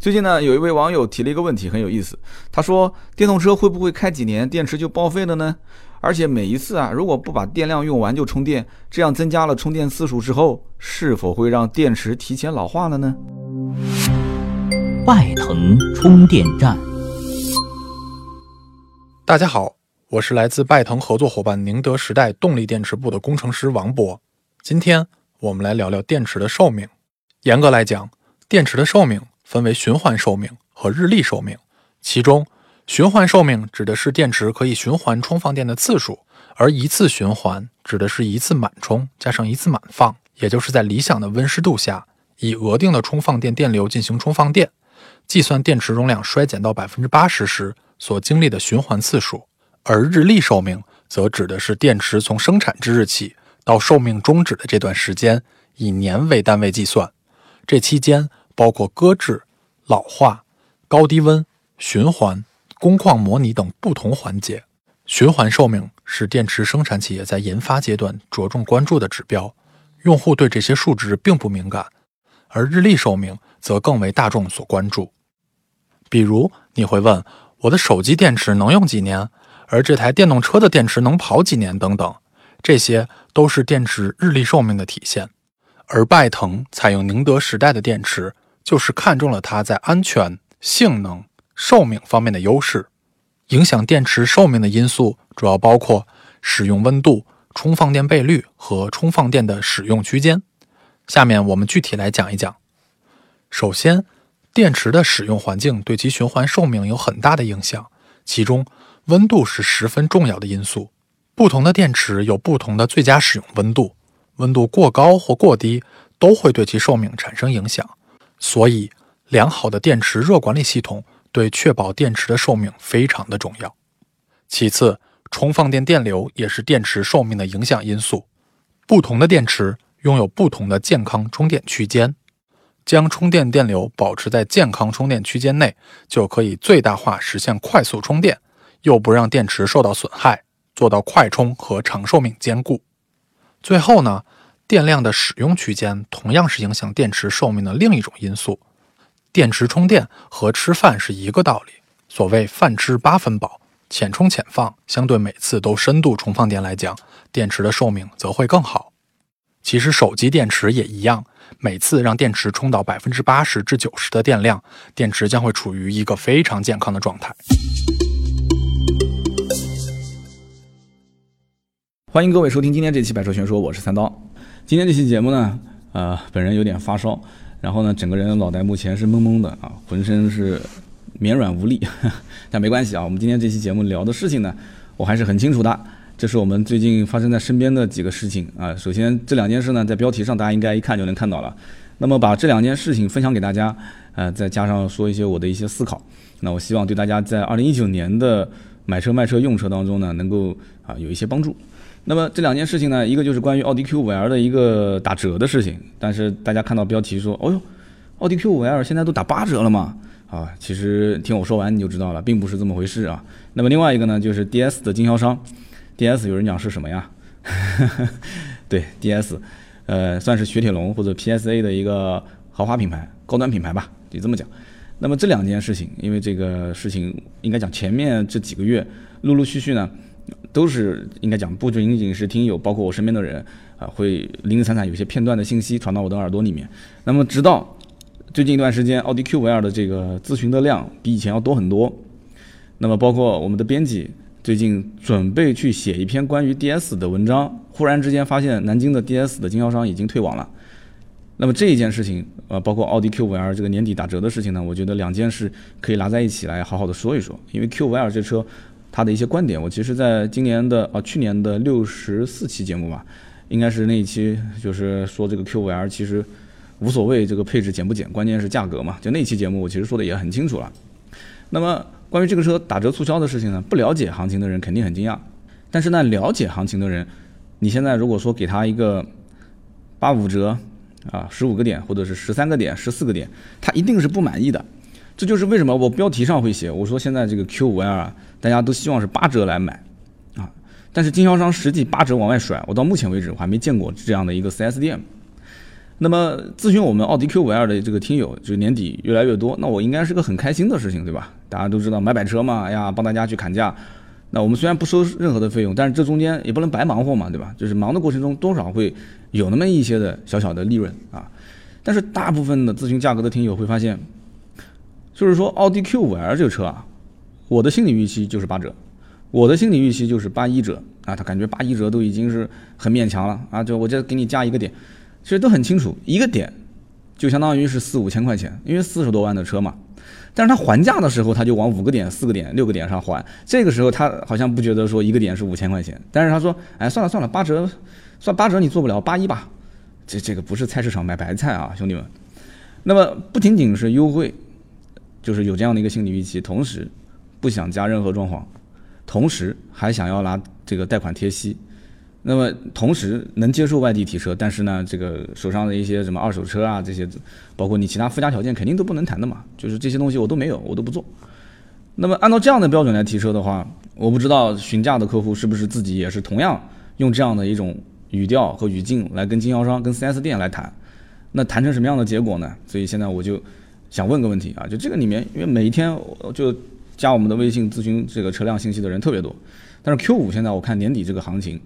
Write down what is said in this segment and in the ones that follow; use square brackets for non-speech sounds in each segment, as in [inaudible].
最近呢，有一位网友提了一个问题，很有意思。他说，电动车会不会开几年电池就报废了呢？而且每一次啊，如果不把电量用完就充电，这样增加了充电次数之后，是否会让电池提前老化了呢？拜腾充电站，大家好，我是来自拜腾合作伙伴宁德时代动力电池部的工程师王博。今天我们来聊聊电池的寿命。严格来讲，电池的寿命。分为循环寿命和日历寿命，其中循环寿命指的是电池可以循环充放电的次数，而一次循环指的是一次满充加上一次满放，也就是在理想的温湿度下，以额定的充放电电流进行充放电，计算电池容量衰减到百分之八十时所经历的循环次数。而日历寿命则指的是电池从生产之日起到寿命终止的这段时间，以年为单位计算，这期间。包括搁置、老化、高低温、循环、工况模拟等不同环节。循环寿命是电池生产企业在研发阶段着重关注的指标，用户对这些数值并不敏感。而日历寿命则更为大众所关注。比如，你会问我的手机电池能用几年，而这台电动车的电池能跑几年等等，这些都是电池日历寿命的体现。而拜腾采用宁德时代的电池。就是看中了它在安全、性能、寿命方面的优势。影响电池寿命的因素主要包括使用温度、充放电倍率和充放电的使用区间。下面我们具体来讲一讲。首先，电池的使用环境对其循环寿命有很大的影响，其中温度是十分重要的因素。不同的电池有不同的最佳使用温度，温度过高或过低都会对其寿命产生影响。所以，良好的电池热管理系统对确保电池的寿命非常的重要。其次，充放电电流也是电池寿命的影响因素。不同的电池拥有不同的健康充电区间，将充电电流保持在健康充电区间内，就可以最大化实现快速充电，又不让电池受到损害，做到快充和长寿命兼顾。最后呢？电量的使用区间同样是影响电池寿命的另一种因素。电池充电和吃饭是一个道理。所谓“饭吃八分饱”，浅充浅放，相对每次都深度充放电来讲，电池的寿命则会更好。其实手机电池也一样，每次让电池充到百分之八十至九十的电量，电池将会处于一个非常健康的状态。欢迎各位收听今天这期《百车全说》，我是三刀。今天这期节目呢，呃，本人有点发烧，然后呢，整个人脑袋目前是懵懵的啊，浑身是绵软无力，[laughs] 但没关系啊。我们今天这期节目聊的事情呢，我还是很清楚的。这是我们最近发生在身边的几个事情啊。首先这两件事呢，在标题上大家应该一看就能看到了。那么把这两件事情分享给大家，呃，再加上说一些我的一些思考，那我希望对大家在二零一九年的买车、卖车、用车当中呢，能够啊有一些帮助。那么这两件事情呢，一个就是关于奥迪 Q5L 的一个打折的事情，但是大家看到标题说，哦哟，奥迪 Q5L 现在都打八折了嘛？啊，其实听我说完你就知道了，并不是这么回事啊。那么另外一个呢，就是 DS 的经销商，DS 有人讲是什么呀？[laughs] 对，DS，呃，算是雪铁龙或者 PSA 的一个豪华品牌、高端品牌吧，得这么讲。那么这两件事情，因为这个事情应该讲前面这几个月陆陆续续呢。都是应该讲，不仅仅是听友，包括我身边的人啊，会零零散散有些片段的信息传到我的耳朵里面。那么直到最近一段时间，奥迪 Q5L 的这个咨询的量比以前要多很多。那么包括我们的编辑最近准备去写一篇关于 DS 的文章，忽然之间发现南京的 DS 的经销商已经退网了。那么这一件事情，呃，包括奥迪 Q5L 这个年底打折的事情呢，我觉得两件事可以拿在一起来好好的说一说，因为 Q5L 这车。他的一些观点，我其实在今年的啊去年的六十四期节目吧，应该是那一期，就是说这个 Q5L 其实无所谓这个配置减不减，关键是价格嘛。就那期节目我其实说的也很清楚了。那么关于这个车打折促销的事情呢，不了解行情的人肯定很惊讶，但是呢了解行情的人，你现在如果说给他一个八五折啊十五个点或者是十三个点十四个点，他一定是不满意的。这就是为什么我标题上会写我说现在这个 Q5L 啊。大家都希望是八折来买，啊，但是经销商实际八折往外甩，我到目前为止我还没见过这样的一个 4S 店。那么咨询我们奥迪 Q5L 的这个听友，就是年底越来越多，那我应该是个很开心的事情，对吧？大家都知道买摆车嘛，哎呀，帮大家去砍价。那我们虽然不收任何的费用，但是这中间也不能白忙活嘛，对吧？就是忙的过程中多少会有那么一些的小小的利润啊。但是大部分的咨询价格的听友会发现，就是说奥迪 Q5L 这个车啊，我的心理预期就是八折，我的心理预期就是八一折啊。他感觉八一折都已经是很勉强了啊，就我就给你加一个点。其实都很清楚，一个点就相当于是四五千块钱，因为四十多万的车嘛。但是他还价的时候，他就往五个点、四个点、六个点上还。这个时候他好像不觉得说一个点是五千块钱，但是他说：“哎，算了算了，八折，算八折你做不了，八一吧。”这这个不是菜市场买白菜啊，兄弟们。那么不仅仅是优惠，就是有这样的一个心理预期，同时不想加任何装潢，同时还想要拿这个贷款贴息。那么同时能接受外地提车，但是呢，这个手上的一些什么二手车啊，这些，包括你其他附加条件，肯定都不能谈的嘛。就是这些东西我都没有，我都不做。那么按照这样的标准来提车的话，我不知道询价的客户是不是自己也是同样用这样的一种语调和语境来跟经销商、跟 4S 店来谈，那谈成什么样的结果呢？所以现在我就想问个问题啊，就这个里面，因为每一天就加我们的微信咨询这个车辆信息的人特别多，但是 Q5 现在我看年底这个行情。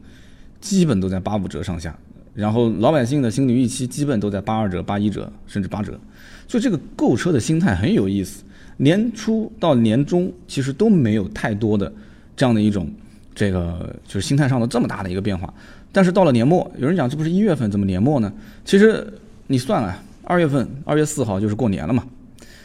基本都在八五折上下，然后老百姓的心理预期基本都在八二折、八一折，甚至八折，所以这个购车的心态很有意思。年初到年终其实都没有太多的这样的一种这个就是心态上的这么大的一个变化，但是到了年末，有人讲这不是一月份怎么年末呢？其实你算了，二月份二月四号就是过年了嘛，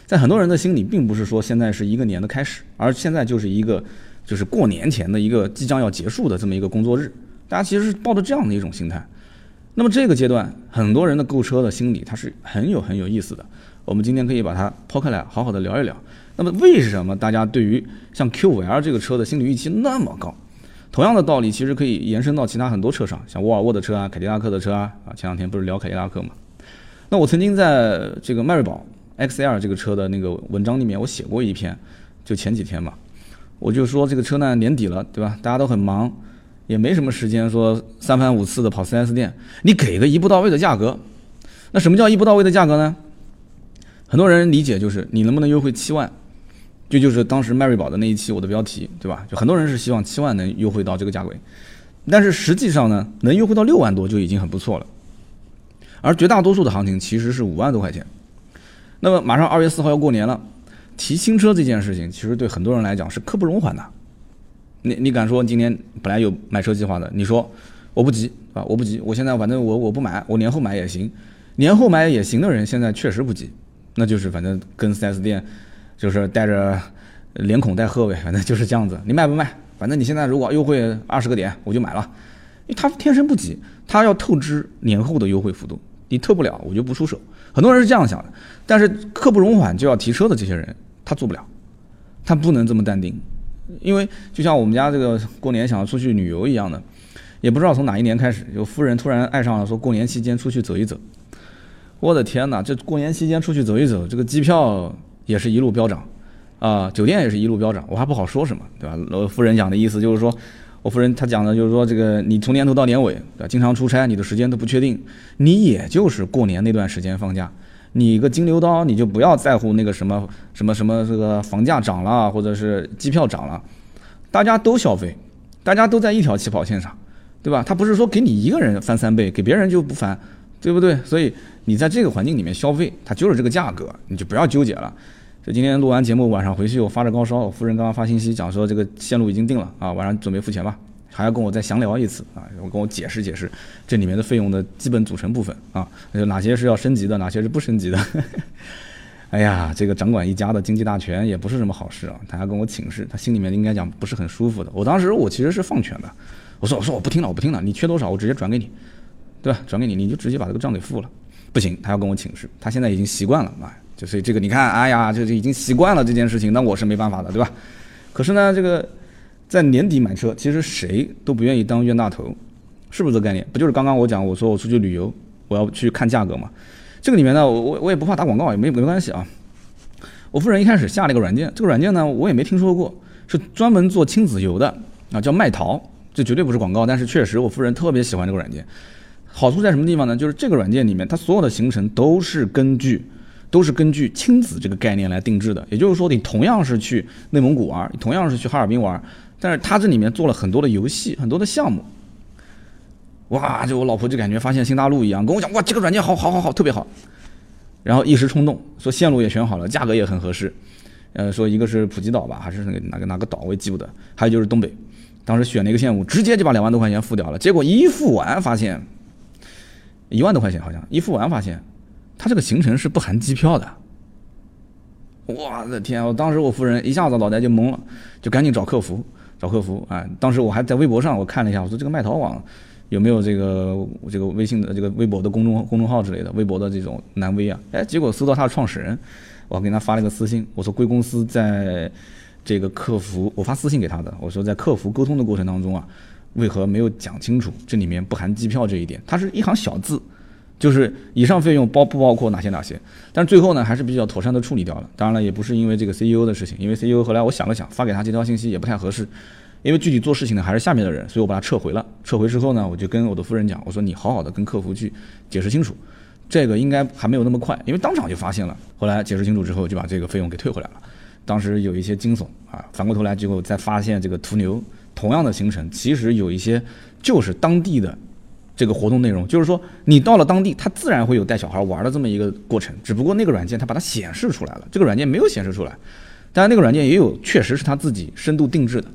在很多人的心里，并不是说现在是一个年的开始，而现在就是一个就是过年前的一个即将要结束的这么一个工作日。大家其实是抱着这样的一种心态，那么这个阶段很多人的购车的心理，它是很有很有意思的。我们今天可以把它抛开来，好好的聊一聊。那么为什么大家对于像 Q5L 这个车的心理预期那么高？同样的道理，其实可以延伸到其他很多车上，像沃尔沃的车啊、凯迪拉克的车啊。啊，前两天不是聊凯迪拉克嘛？那我曾经在这个迈锐宝 XL 这个车的那个文章里面，我写过一篇，就前几天嘛，我就说这个车呢年底了，对吧？大家都很忙。也没什么时间说三番五次的跑 4S 店，你给个一步到位的价格，那什么叫一步到位的价格呢？很多人理解就是你能不能优惠七万，这就是当时迈锐宝的那一期我的标题，对吧？就很多人是希望七万能优惠到这个价位，但是实际上呢，能优惠到六万多就已经很不错了，而绝大多数的行情其实是五万多块钱。那么马上二月四号要过年了，提新车这件事情其实对很多人来讲是刻不容缓的。你你敢说今年本来有买车计划的？你说我不急啊，我不急，我现在反正我我不买，我年后买也行，年后买也行的人现在确实不急，那就是反正跟 4S 店就是带着连孔带贺呗，反正就是这样子。你卖不卖？反正你现在如果优惠二十个点，我就买了，因为他天生不急，他要透支年后的优惠幅度，你退不了，我就不出手。很多人是这样想的，但是刻不容缓就要提车的这些人，他做不了，他不能这么淡定。因为就像我们家这个过年想要出去旅游一样的，也不知道从哪一年开始，有夫人突然爱上了说过年期间出去走一走。我的天哪，这过年期间出去走一走，这个机票也是一路飙涨，啊，酒店也是一路飙涨，我还不好说什么，对吧？老夫人讲的意思就是说，我夫人她讲的就是说，这个你从年头到年尾，对吧？经常出差，你的时间都不确定，你也就是过年那段时间放假。你个金牛刀，你就不要在乎那个什么什么什么这个房价涨了，或者是机票涨了，大家都消费，大家都在一条起跑线上，对吧？他不是说给你一个人翻三倍，给别人就不翻，对不对？所以你在这个环境里面消费，它就是这个价格，你就不要纠结了。这今天录完节目，晚上回去我发着高烧，我夫人刚刚发信息讲说这个线路已经定了啊，晚上准备付钱吧。还要跟我再详聊一次啊！我跟我解释解释这里面的费用的基本组成部分啊，[laughs] 就哪些是要升级的，哪些是不升级的。[laughs] 哎呀，这个掌管一家的经济大权也不是什么好事啊！他还跟我请示，他心里面应该讲不是很舒服的。我当时我其实是放权的，我说我说我不听了，我不听了，你缺多少我直接转给你，对吧？转给你，你就直接把这个账给付了。不行，他要跟我请示，他现在已经习惯了啊，就所以这个你看，哎呀，就是已经习惯了这件事情，那我是没办法的，对吧？可是呢，这个。在年底买车，其实谁都不愿意当冤大头，是不是这个概念？不就是刚刚我讲，我说我出去旅游，我要去看价格嘛。这个里面呢，我我我也不怕打广告，也没没关系啊。我夫人一开始下了一个软件，这个软件呢我也没听说过，是专门做亲子游的啊，叫麦淘，这绝对不是广告，但是确实我夫人特别喜欢这个软件。好处在什么地方呢？就是这个软件里面，它所有的行程都是根据都是根据亲子这个概念来定制的。也就是说，你同样是去内蒙古玩，同样是去哈尔滨玩，但是它这里面做了很多的游戏，很多的项目。哇！就我老婆就感觉发现新大陆一样，跟我讲哇，这个软件好好好好，特别好。然后一时冲动，说线路也选好了，价格也很合适。呃，说一个是普吉岛吧，还是那个哪个哪个岛，我也记不得。还有就是东北，当时选了一个线路，直接就把两万多块钱付掉了。结果一付完发现，一万多块钱好像一付完发现，他这个行程是不含机票的。我的天！我当时我夫人一下子脑袋就懵了，就赶紧找客服，找客服。哎，当时我还在微博上我看了一下，我说这个卖淘网。有没有这个这个微信的这个微博的公众公众号之类的？微博的这种南微啊？哎，结果搜到他的创始人，我给他发了个私信，我说贵公司在这个客服，我发私信给他的，我说在客服沟通的过程当中啊，为何没有讲清楚这里面不含机票这一点？它是一行小字，就是以上费用包不包括哪些哪些？但是最后呢，还是比较妥善的处理掉了。当然了，也不是因为这个 [laughs] CEO 的事情，因为 CEO 后来我想了想，发给他这条信息也不太合适。因为具体做事情的还是下面的人，所以我把它撤回了。撤回之后呢，我就跟我的夫人讲，我说你好好的跟客服去解释清楚，这个应该还没有那么快，因为当场就发现了。后来解释清楚之后，就把这个费用给退回来了。当时有一些惊悚啊，反过头来结果再发现这个途牛同样的行程，其实有一些就是当地的这个活动内容，就是说你到了当地，它自然会有带小孩玩的这么一个过程，只不过那个软件它把它显示出来了，这个软件没有显示出来，当然那个软件也有确实是他自己深度定制的。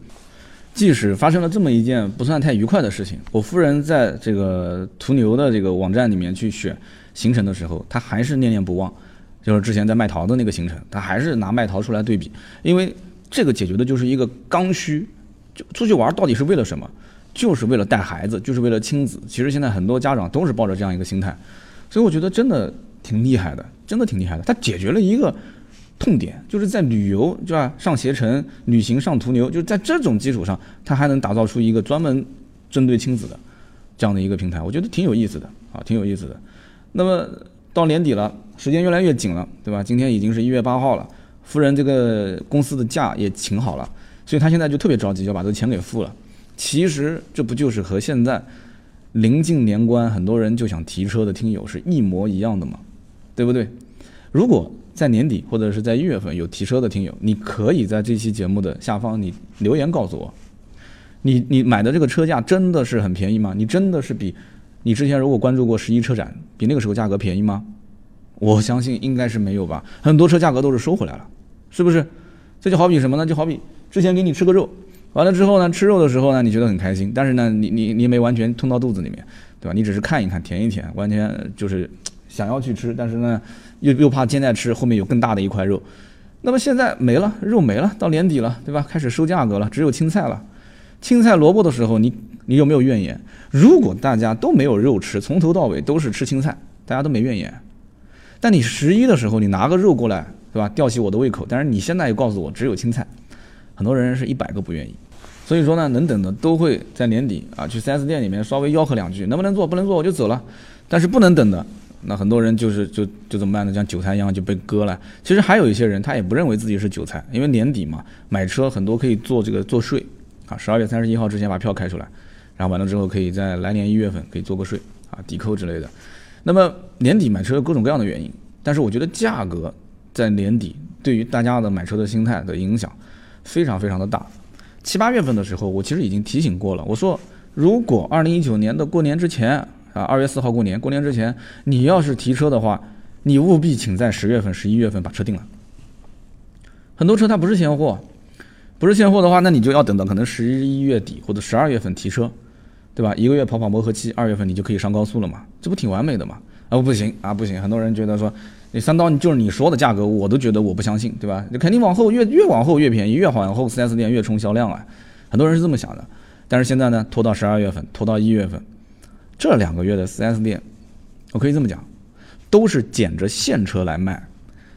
即使发生了这么一件不算太愉快的事情，我夫人在这个途牛的这个网站里面去选行程的时候，她还是念念不忘，就是之前在麦淘的那个行程，她还是拿麦淘出来对比，因为这个解决的就是一个刚需，就出去玩到底是为了什么？就是为了带孩子，就是为了亲子。其实现在很多家长都是抱着这样一个心态，所以我觉得真的挺厉害的，真的挺厉害的。他解决了一个。痛点就是在旅游，对吧？上携程、旅行、上途牛，就是在这种基础上，它还能打造出一个专门针对亲子的这样的一个平台，我觉得挺有意思的啊，挺有意思的。那么到年底了，时间越来越紧了，对吧？今天已经是一月八号了，夫人这个公司的假也请好了，所以他现在就特别着急，要把这个钱给付了。其实这不就是和现在临近年关，很多人就想提车的听友是一模一样的吗？对不对？如果在年底或者是在一月份有提车的听友，你可以在这期节目的下方你留言告诉我，你你买的这个车价真的是很便宜吗？你真的是比你之前如果关注过十一车展，比那个时候价格便宜吗？我相信应该是没有吧，很多车价格都是收回来了，是不是？这就好比什么呢？就好比之前给你吃个肉，完了之后呢，吃肉的时候呢，你觉得很开心，但是呢，你你你没完全吞到肚子里面，对吧？你只是看一看，舔一舔，完全就是想要去吃，但是呢。又又怕现在吃后面有更大的一块肉，那么现在没了，肉没了，到年底了，对吧？开始收价格了，只有青菜了。青菜萝卜的时候，你你有没有怨言？如果大家都没有肉吃，从头到尾都是吃青菜，大家都没怨言。但你十一的时候，你拿个肉过来，对吧？吊起我的胃口。但是你现在又告诉我只有青菜，很多人是一百个不愿意。所以说呢，能等的都会在年底啊去 4S 店里面稍微吆喝两句，能不能做？不能做我就走了。但是不能等的。那很多人就是就就怎么办呢？像韭菜一样就被割了。其实还有一些人，他也不认为自己是韭菜，因为年底嘛，买车很多可以做这个做税啊。十二月三十一号之前把票开出来，然后完了之后可以在来年一月份可以做个税啊，抵扣之类的。那么年底买车有各种各样的原因，但是我觉得价格在年底对于大家的买车的心态的影响非常非常的大。七八月份的时候，我其实已经提醒过了，我说如果二零一九年的过年之前。啊，二月四号过年，过年之前，你要是提车的话，你务必请在十月份、十一月份把车定了。很多车它不是现货，不是现货的话，那你就要等到可能十一月底或者十二月份提车，对吧？一个月跑跑磨合期，二月份你就可以上高速了嘛，这不挺完美的嘛？啊，不行啊，不行！很多人觉得说，你三刀，就是你说的价格，我都觉得我不相信，对吧？你肯定往后越越往后越便宜，越往后 4S 店越冲销量啊，很多人是这么想的。但是现在呢，拖到十二月份，拖到一月份。这两个月的 4S 店，我可以这么讲，都是捡着现车来卖，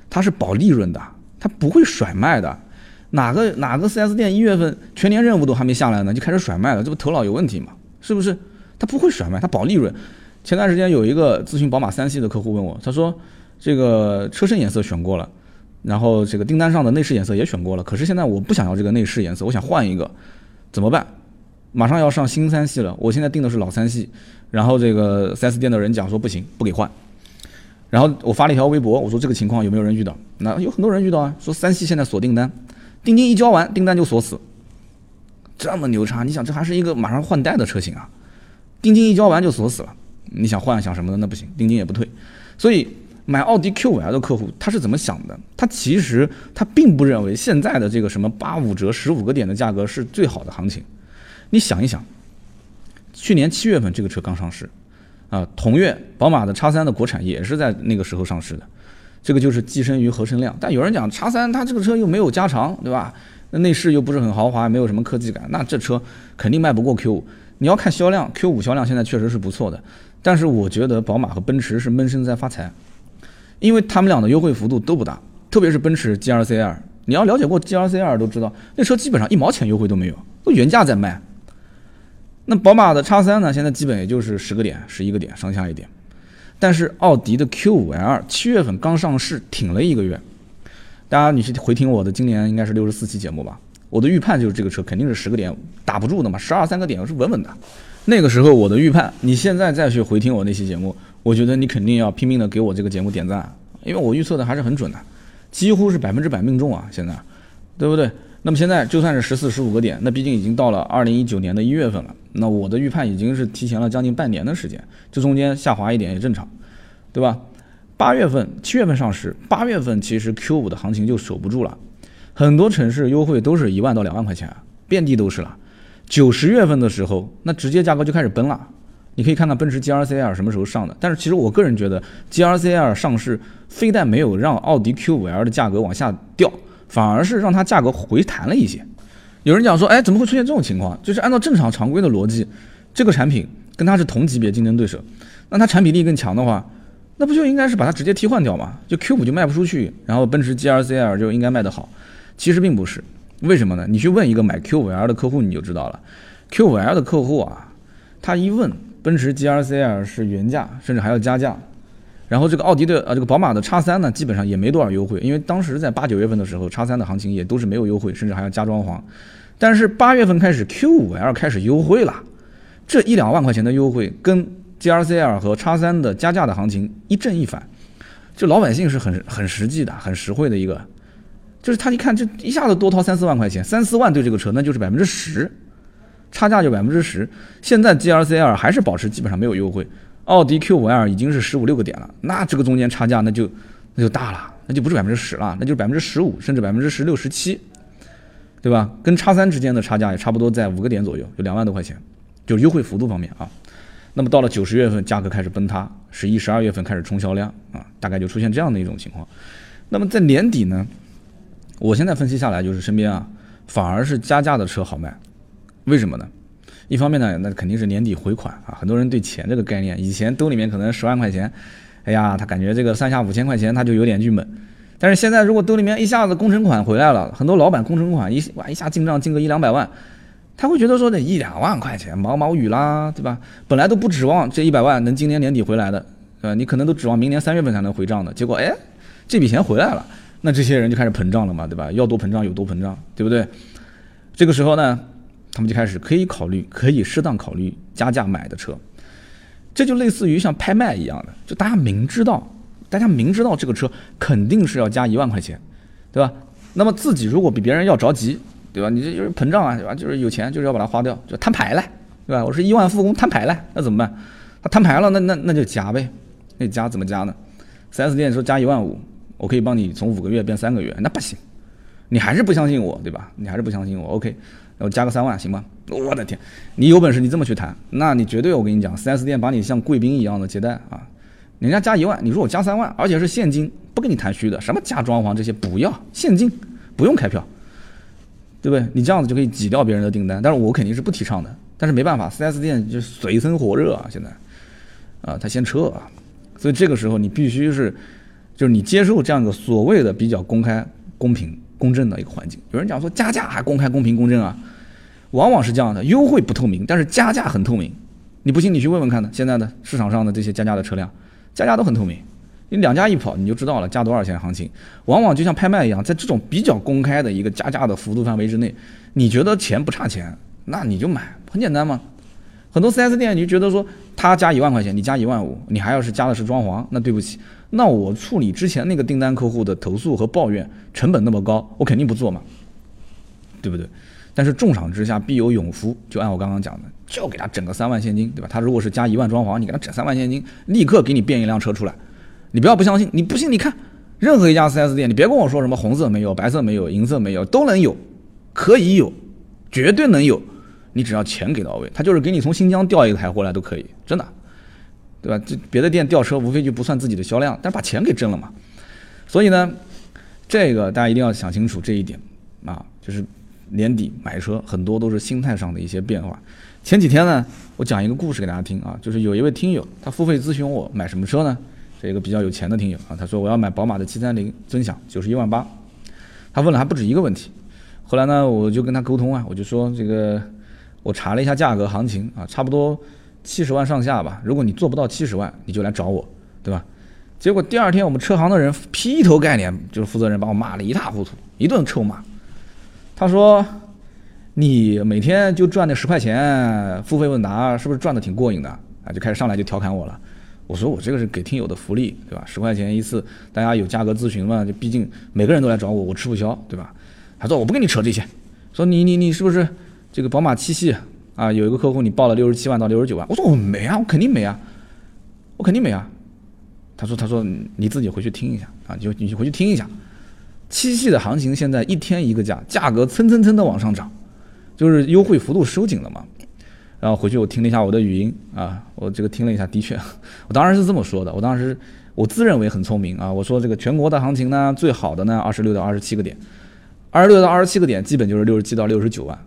它是保利润的，它不会甩卖的。哪个哪个 4S 店一月份全年任务都还没下来呢，就开始甩卖了，这不头脑有问题吗？是不是？他不会甩卖，他保利润。前段时间有一个咨询宝马三系的客户问我，他说这个车身颜色选过了，然后这个订单上的内饰颜色也选过了，可是现在我不想要这个内饰颜色，我想换一个，怎么办？马上要上新三系了，我现在订的是老三系，然后这个 4S 店的人讲说不行，不给换。然后我发了一条微博，我说这个情况有没有人遇到？那有很多人遇到啊，说三系现在锁订单，定金一交完，订单就锁死，这么牛叉！你想这还是一个马上换代的车型啊，定金一交完就锁死了，你想换想什么的那不行，定金也不退。所以买奥迪 Q5L 的客户他是怎么想的？他其实他并不认为现在的这个什么八五折十五个点的价格是最好的行情。你想一想，去年七月份这个车刚上市。啊，同月宝马的叉三的国产也是在那个时候上市的，这个就是跻身于合成量。但有人讲叉三它这个车又没有加长，对吧？那内饰又不是很豪华，没有什么科技感，那这车肯定卖不过 Q 五。你要看销量，Q 五销量现在确实是不错的，但是我觉得宝马和奔驰是闷声在发财，因为他们俩的优惠幅度都不大，特别是奔驰 G L C R，你要了解过 G L C R 都知道，那车基本上一毛钱优惠都没有，都原价在卖。那宝马的叉三呢？现在基本也就是十个点、十一个点上下一点，但是奥迪的 Q5L 七月份刚上市，挺了一个月。大家你去回听我的今年应该是六十四期节目吧？我的预判就是这个车肯定是十个点打不住的嘛，十二三个点是稳稳的。那个时候我的预判，你现在再去回听我那期节目，我觉得你肯定要拼命的给我这个节目点赞，因为我预测的还是很准的，几乎是百分之百命中啊！现在，对不对？那么现在就算是十四十五个点，那毕竟已经到了二零一九年的一月份了。那我的预判已经是提前了将近半年的时间，这中间下滑一点也正常，对吧？八月份、七月份上市，八月份其实 Q 五的行情就守不住了，很多城市优惠都是一万到两万块钱，遍地都是了。九十月份的时候，那直接价格就开始崩了。你可以看看奔驰 G R C L 什么时候上的，但是其实我个人觉得 G R C L 上市非但没有让奥迪 Q 五 L 的价格往下掉。反而是让它价格回弹了一些。有人讲说，哎，怎么会出现这种情况？就是按照正常常规的逻辑，这个产品跟它是同级别竞争对手，那它产品力更强的话，那不就应该是把它直接替换掉吗？就 Q 五就卖不出去，然后奔驰 G L C L 就应该卖得好。其实并不是，为什么呢？你去问一个买 Q 五 L 的客户，你就知道了。Q 五 L 的客户啊，他一问，奔驰 G L C L 是原价，甚至还要加价。然后这个奥迪的呃这个宝马的叉三呢，基本上也没多少优惠，因为当时在八九月份的时候，叉三的行情也都是没有优惠，甚至还要加装潢。但是八月份开始，Q 五 L 开始优惠了，这一两万块钱的优惠跟 G L C L 和叉三的加价的行情一正一反，就老百姓是很很实际的、很实惠的一个，就是他一看这一下子多掏三四万块钱，三四万对这个车那就是百分之十，差价就百分之十。现在 G L C R 还是保持基本上没有优惠。奥迪 Q5L 已经是十五六个点了，那这个中间差价那就那就大了，那就不是百分之十了，那就是百分之十五甚至百分之十六十七，对吧？跟叉三之间的差价也差不多在五个点左右，有两万多块钱，就优惠幅度方面啊。那么到了九十月份，价格开始崩塌，十一、十二月份开始冲销量啊，大概就出现这样的一种情况。那么在年底呢，我现在分析下来就是身边啊，反而是加价的车好卖，为什么呢？一方面呢，那肯定是年底回款啊，很多人对钱这个概念，以前兜里面可能十万块钱，哎呀，他感觉这个三下五千块钱他就有点郁闷。但是现在如果兜里面一下子工程款回来了，很多老板工程款一哇一下进账进个一两百万，他会觉得说这一两万块钱毛毛雨啦，对吧？本来都不指望这一百万能今年年底回来的，对吧？你可能都指望明年三月份才能回账的，结果哎，这笔钱回来了，那这些人就开始膨胀了嘛，对吧？要多膨胀有多膨胀，对不对？这个时候呢？他们就开始可以考虑，可以适当考虑加价买的车，这就类似于像拍卖一样的，就大家明知道，大家明知道这个车肯定是要加一万块钱，对吧？那么自己如果比别人要着急，对吧？你这就是膨胀啊，对吧？就是有钱就是要把它花掉，就摊牌了，对吧？我是亿万富翁摊牌了，那怎么办？他摊牌了，那那那就加呗，那加怎么加呢？4S 店说加一万五，我可以帮你从五个月变三个月，那不行，你还是不相信我，对吧？你还是不相信我，OK。然后加个三万行吗？我的天，你有本事你这么去谈，那你绝对我跟你讲，4S 店把你像贵宾一样的接待啊！人家加一万，你说我加三万，而且是现金，不跟你谈虚的，什么加装潢这些不要，现金不用开票，对不对？你这样子就可以挤掉别人的订单，但是我肯定是不提倡的。但是没办法，4S 店就水深火热啊，现在啊，他先撤啊，所以这个时候你必须是，就是你接受这样一个所谓的比较公开、公平。公正的一个环境，有人讲说加价还公开、公平、公正啊，往往是这样的，优惠不透明，但是加价很透明。你不信，你去问问看呢。现在的市场上的这些加价的车辆，加价都很透明，你两家一跑你就知道了加多少钱行情。往往就像拍卖一样，在这种比较公开的一个加价的幅度范围之内，你觉得钱不差钱，那你就买，很简单嘛。很多 4S 店你就觉得说他加一万块钱，你加一万五，你还要是加的是装潢，那对不起，那我处理之前那个订单客户的投诉和抱怨成本那么高，我肯定不做嘛，对不对？但是重赏之下必有勇夫，就按我刚刚讲的，就给他整个三万现金，对吧？他如果是加一万装潢，你给他整三万现金，立刻给你变一辆车出来。你不要不相信，你不信你看，任何一家 4S 店，你别跟我说什么红色没有、白色没有、银色没有，都能有，可以有，绝对能有。你只要钱给到位，他就是给你从新疆调一台过来都可以，真的，对吧？这别的店调车无非就不算自己的销量，但把钱给挣了嘛。所以呢，这个大家一定要想清楚这一点啊，就是年底买车很多都是心态上的一些变化。前几天呢，我讲一个故事给大家听啊，就是有一位听友他付费咨询我买什么车呢？这个比较有钱的听友啊，他说我要买宝马的七三零尊享，九十一万八。他问了还不止一个问题，后来呢，我就跟他沟通啊，我就说这个。我查了一下价格行情啊，差不多七十万上下吧。如果你做不到七十万，你就来找我，对吧？结果第二天我们车行的人劈头盖脸，就是负责人把我骂了一塌糊涂，一顿臭骂。他说：“你每天就赚那十块钱付费问答，是不是赚的挺过瘾的？”啊，就开始上来就调侃我了。我说：“我这个是给听友的福利，对吧？十块钱一次，大家有价格咨询嘛，就毕竟每个人都来找我，我吃不消，对吧？”他说：“我不跟你扯这些，说你你你是不是？”这个宝马七系啊，有一个客户你报了六十七万到六十九万，我说我没啊，我肯定没啊，我肯定没啊。他说他说你自己回去听一下啊，就你回去听一下，七系的行情现在一天一个价，价格蹭蹭蹭的往上涨，就是优惠幅度收紧了嘛。然后回去我听了一下我的语音啊，我这个听了一下，的确，[laughs] 我当时是这么说的，我当时我自认为很聪明啊，我说这个全国的行情呢，最好的呢二十六到二十七个点，二十六到二十七个点基本就是六十七到六十九万。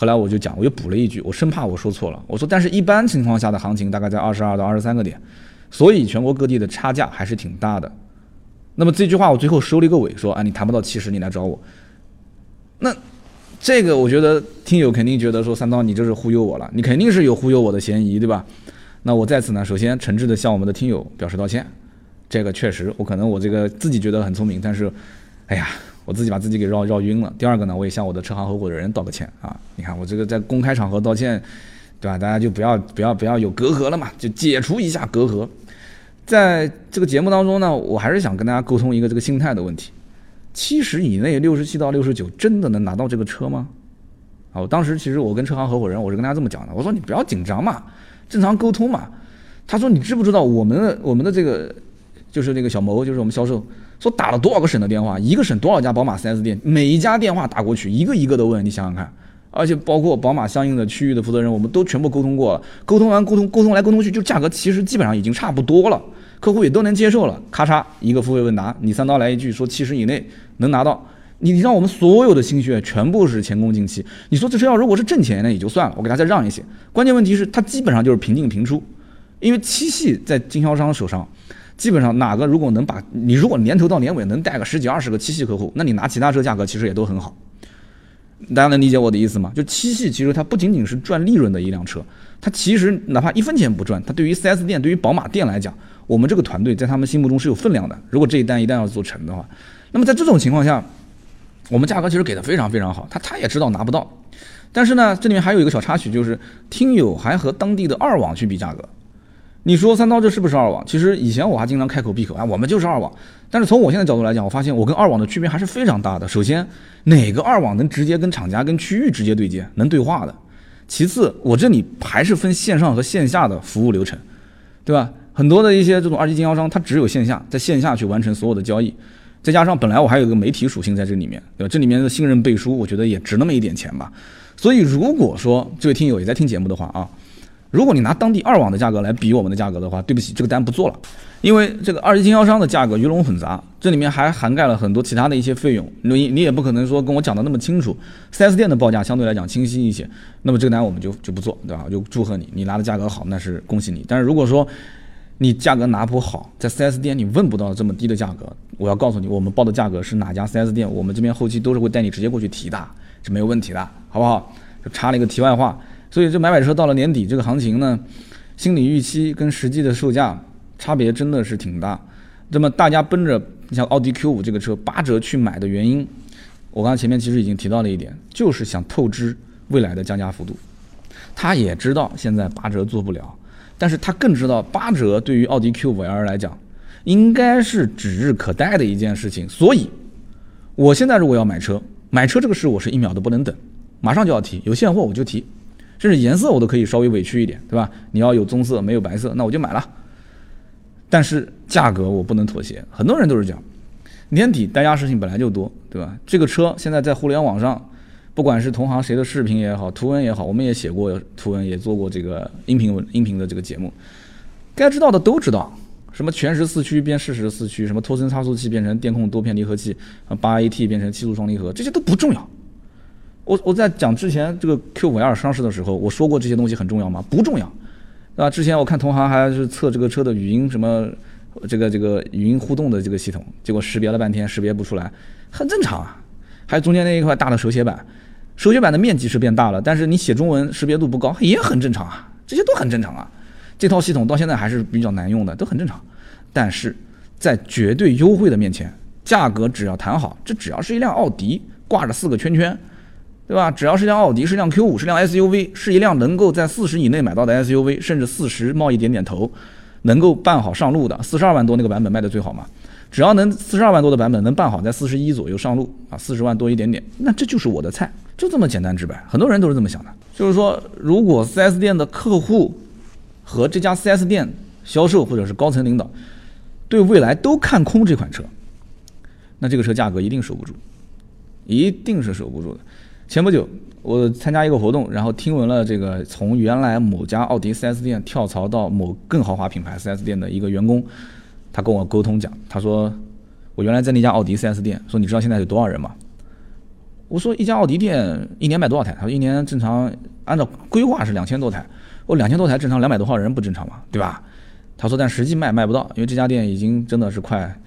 后来我就讲，我又补了一句，我生怕我说错了。我说，但是一般情况下的行情大概在二十二到二十三个点，所以全国各地的差价还是挺大的。那么这句话我最后收了一个尾，说，啊，你谈不到七十，你来找我。那这个我觉得听友肯定觉得说，三刀你这是忽悠我了，你肯定是有忽悠我的嫌疑，对吧？那我在此呢，首先诚挚的向我们的听友表示道歉。这个确实，我可能我这个自己觉得很聪明，但是，哎呀。我自己把自己给绕绕晕了。第二个呢，我也向我的车行合伙人道个歉啊！你看我这个在公开场合道歉，对吧？大家就不要不要不要有隔阂了嘛，就解除一下隔阂。在这个节目当中呢，我还是想跟大家沟通一个这个心态的问题：七十以内，六十七到六十九，真的能拿到这个车吗？啊，我当时其实我跟车行合伙人，我是跟大家这么讲的，我说你不要紧张嘛，正常沟通嘛。他说你知不知道我们我们的这个就是那个小谋，就是我们销售。说打了多少个省的电话，一个省多少家宝马 4S 店，每一家电话打过去，一个一个的问，你想想看，而且包括宝马相应的区域的负责人，我们都全部沟通过了，沟通完沟通沟通来沟通去，就价格其实基本上已经差不多了，客户也都能接受了。咔嚓一个付费问答，你三刀来一句说七十以内能拿到，你让我们所有的心血全部是前功尽弃。你说这车要如果是挣钱那也就算了，我给他再让一些。关键问题是他基本上就是平进平出，因为七系在经销商手上。基本上哪个如果能把你如果年头到年尾能带个十几二十个七系客户，那你拿其他车价格其实也都很好。大家能理解我的意思吗？就七系其实它不仅仅是赚利润的一辆车，它其实哪怕一分钱不赚，它对于 4S 店、对于宝马店来讲，我们这个团队在他们心目中是有分量的。如果这一单一旦要做成的话，那么在这种情况下，我们价格其实给的非常非常好，他他也知道拿不到。但是呢，这里面还有一个小插曲，就是听友还和当地的二网去比价格。你说三刀这是不是二网？其实以前我还经常开口闭口啊，我们就是二网。但是从我现在角度来讲，我发现我跟二网的区别还是非常大的。首先，哪个二网能直接跟厂家、跟区域直接对接，能对话的？其次，我这里还是分线上和线下的服务流程，对吧？很多的一些这种二级经销商，它只有线下，在线下去完成所有的交易。再加上本来我还有一个媒体属性在这里面，对吧？这里面的信任背书，我觉得也值那么一点钱吧。所以，如果说这位听友也在听节目的话啊。如果你拿当地二网的价格来比我们的价格的话，对不起，这个单不做了，因为这个二级经销商的价格鱼龙混杂，这里面还涵盖了很多其他的一些费用，你你也不可能说跟我讲的那么清楚。4S 店的报价相对来讲清晰一些，那么这个单我们就就不做，对吧？就祝贺你，你拿的价格好，那是恭喜你。但是如果说你价格拿不好，在 4S 店你问不到这么低的价格，我要告诉你，我们报的价格是哪家 4S 店，我们这边后期都是会带你直接过去提的，是没有问题的，好不好？就插了一个题外话。所以这买买车到了年底，这个行情呢，心理预期跟实际的售价差别真的是挺大。那么大家奔着像奥迪 Q 五这个车八折去买的原因，我刚才前面其实已经提到了一点，就是想透支未来的降价幅度。他也知道现在八折做不了，但是他更知道八折对于奥迪 Q5L 来讲，应该是指日可待的一件事情。所以，我现在如果要买车，买车这个事我是一秒都不能等，马上就要提，有现货我就提，甚至颜色我都可以稍微委屈一点，对吧？你要有棕色没有白色，那我就买了。但是价格我不能妥协，很多人都是这样。年底单压事情本来就多，对吧？这个车现在在互联网上，不管是同行谁的视频也好，图文也好，我们也写过图文，也做过这个音频文音频的这个节目，该知道的都知道。什么全时四驱变适时四驱，什么托森差速器变成电控多片离合器，啊八 AT 变成七速双离合，这些都不重要。我我在讲之前这个 Q5L 上市的时候，我说过这些东西很重要吗？不重要。啊，之前我看同行还是测这个车的语音什么，这个这个语音互动的这个系统，结果识别了半天识别不出来，很正常啊。还有中间那一块大的手写板，手写板的面积是变大了，但是你写中文识别度不高，也很正常啊。这些都很正常啊。这套系统到现在还是比较难用的，都很正常。但是在绝对优惠的面前，价格只要谈好，这只要是一辆奥迪挂着四个圈圈。对吧？只要是辆奥迪，是辆 Q 五，是辆 SUV，是一辆能够在四十以内买到的 SUV，甚至四十冒一点点头，能够办好上路的，四十二万多那个版本卖的最好嘛？只要能四十二万多的版本能办好，在四十一左右上路啊，四十万多一点点，那这就是我的菜，就这么简单直白。很多人都是这么想的，就是说，如果 4S 店的客户和这家 4S 店销售或者是高层领导对未来都看空这款车，那这个车价格一定守不住，一定是守不住的。前不久，我参加一个活动，然后听闻了这个从原来某家奥迪 4S 店跳槽到某更豪华品牌 4S 店的一个员工，他跟我沟通讲，他说我原来在那家奥迪 4S 店，说你知道现在有多少人吗？我说一家奥迪店一年卖多少台？他说一年正常按照规划是两千多台，我两千多台正常两百多号人不正常吗？对吧？他说但实际卖卖不到，因为这家店已经真的是快。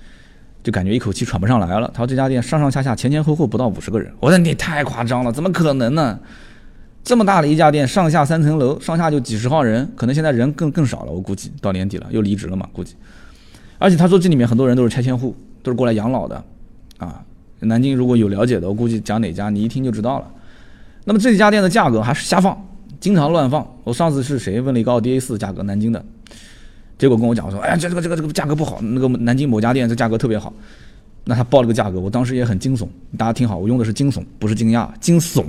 就感觉一口气喘不上来了。他说这家店上上下下前前后后不到五十个人。我说你太夸张了，怎么可能呢？这么大的一家店，上下三层楼，上下就几十号人，可能现在人更更少了。我估计到年底了，又离职了嘛，估计。而且他说这里面很多人都是拆迁户，都是过来养老的。啊，南京如果有了解的，我估计讲哪家你一听就知道了。那么这家店的价格还是瞎放，经常乱放。我上次是谁问了一个奥迪 A 四价格，南京的。结果跟我讲我说，哎，这这个这个这个价格不好，那个南京某家店这价格特别好，那他报了个价格，我当时也很惊悚。大家听好，我用的是惊悚，不是惊讶，惊悚。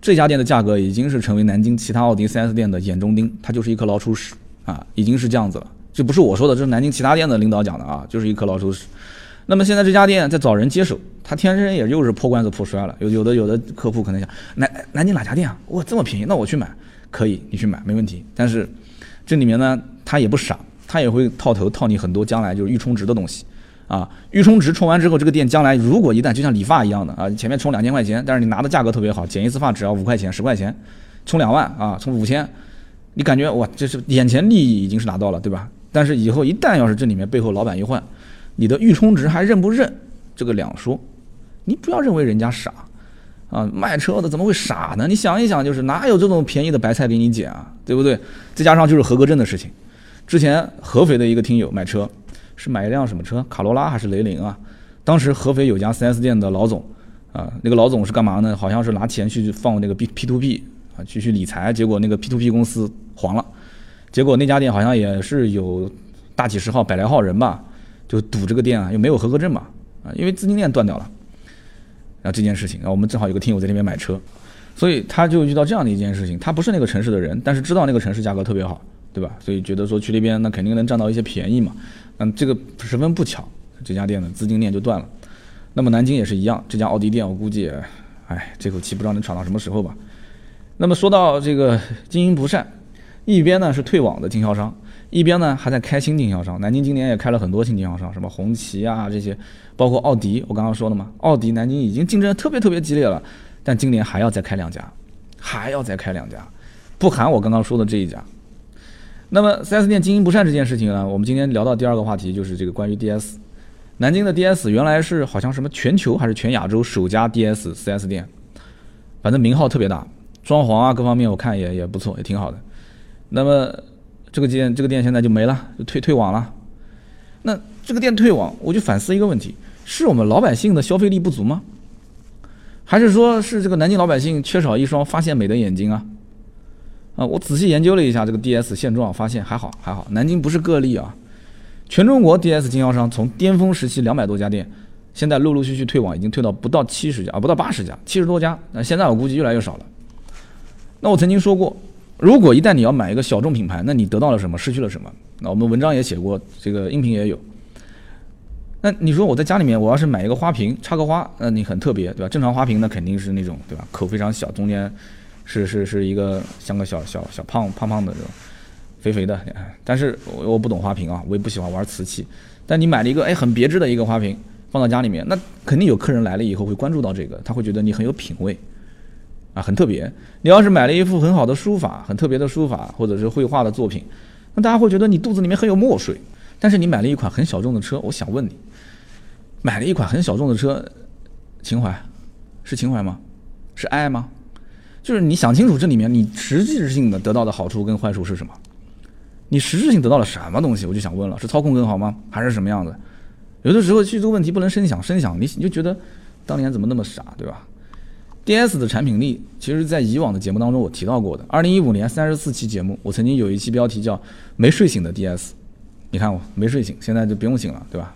这家店的价格已经是成为南京其他奥迪 4S 店的眼中钉，它就是一颗老鼠屎啊，已经是这样子了。这不是我说的，这是南京其他店的领导讲的啊，就是一颗老鼠屎。那么现在这家店在找人接手，他天生也又是破罐子破摔了。有有的有的客户可能想，南南京哪家店啊？哇，这么便宜，那我去买，可以，你去买没问题。但是。这里面呢，他也不傻，他也会套头套你很多将来就是预充值的东西，啊，预充值充完之后，这个店将来如果一旦就像理发一样的啊，前面充两千块钱，但是你拿的价格特别好，剪一次发只要五块钱、十块钱，充两万啊，充五千，你感觉哇，这是眼前利益已经是拿到了，对吧？但是以后一旦要是这里面背后老板一换，你的预充值还认不认，这个两说，你不要认为人家傻。啊，卖车的怎么会傻呢？你想一想，就是哪有这种便宜的白菜给你捡啊，对不对？再加上就是合格证的事情。之前合肥的一个听友买车，是买一辆什么车？卡罗拉还是雷凌啊？当时合肥有家 4S 店的老总，啊，那个老总是干嘛呢？好像是拿钱去放那个 B P to P 啊，去去理财，结果那个 P to P 公司黄了，结果那家店好像也是有大几十号、百来号人吧，就堵这个店啊，又没有合格证嘛，啊，因为资金链断掉了。啊，这件事情啊，我们正好有个听友在那边买车，所以他就遇到这样的一件事情。他不是那个城市的人，但是知道那个城市价格特别好，对吧？所以觉得说去那边那肯定能占到一些便宜嘛。嗯，这个十分不巧，这家店的资金链就断了。那么南京也是一样，这家奥迪店我估计，哎，这口气不知道能喘到什么时候吧。那么说到这个经营不善，一边呢是退网的经销商。一边呢还在开新经销商，南京今年也开了很多新经销商，什么红旗啊这些，包括奥迪，我刚刚说了嘛，奥迪南京已经竞争特别特别激烈了，但今年还要再开两家，还要再开两家，不含我刚刚说的这一家。那么 4S 店经营不善这件事情呢，我们今天聊到第二个话题就是这个关于 DS，南京的 DS 原来是好像什么全球还是全亚洲首家 DS 4S 店，反正名号特别大，装潢啊各方面我看也也不错，也挺好的。那么。这个店这个店现在就没了，就退退网了。那这个店退网，我就反思一个问题：是我们老百姓的消费力不足吗？还是说是这个南京老百姓缺少一双发现美的眼睛啊？啊，我仔细研究了一下这个 DS 现状，发现还好还好，南京不是个例啊。全中国 DS 经销商从巅峰时期两百多家店，现在陆陆续续退网，已经退到不到七十家啊，不到八十家，七十多家。那现在我估计越来越少了。那我曾经说过，如果一旦你要买一个小众品牌，那你得到了什么，失去了什么？那我们文章也写过，这个音频也有。那你说我在家里面，我要是买一个花瓶插个花，那你很特别，对吧？正常花瓶那肯定是那种，对吧？口非常小，中间是是是一个像个小小小胖胖胖的这种。肥肥的，但是我我不懂花瓶啊，我也不喜欢玩瓷器。但你买了一个哎很别致的一个花瓶，放到家里面，那肯定有客人来了以后会关注到这个，他会觉得你很有品位，啊很特别。你要是买了一幅很好的书法，很特别的书法或者是绘画的作品，那大家会觉得你肚子里面很有墨水。但是你买了一款很小众的车，我想问你，买了一款很小众的车，情怀是情怀吗？是爱吗？就是你想清楚这里面你实质性的得到的好处跟坏处是什么？你实质性得到了什么东西？我就想问了，是操控更好吗？还是什么样子？有的时候去这个问题不能深想，深想你你就觉得当年怎么那么傻，对吧？D S 的产品力，其实在以往的节目当中我提到过的。二零一五年三十四期节目，我曾经有一期标题叫“没睡醒的 D S”。你看我没睡醒，现在就不用醒了，对吧？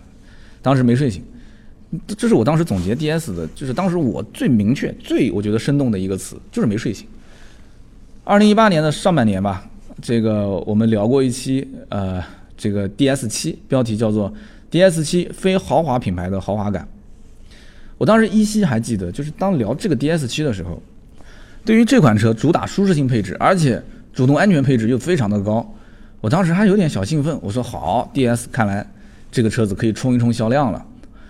当时没睡醒，这是我当时总结 D S 的，就是当时我最明确、最我觉得生动的一个词，就是没睡醒。二零一八年的上半年吧。这个我们聊过一期，呃，这个 DS 七标题叫做 DS 七非豪华品牌的豪华感。我当时依稀还记得，就是当聊这个 DS 七的时候，对于这款车主打舒适性配置，而且主动安全配置又非常的高，我当时还有点小兴奋。我说好，DS 看来这个车子可以冲一冲销量了。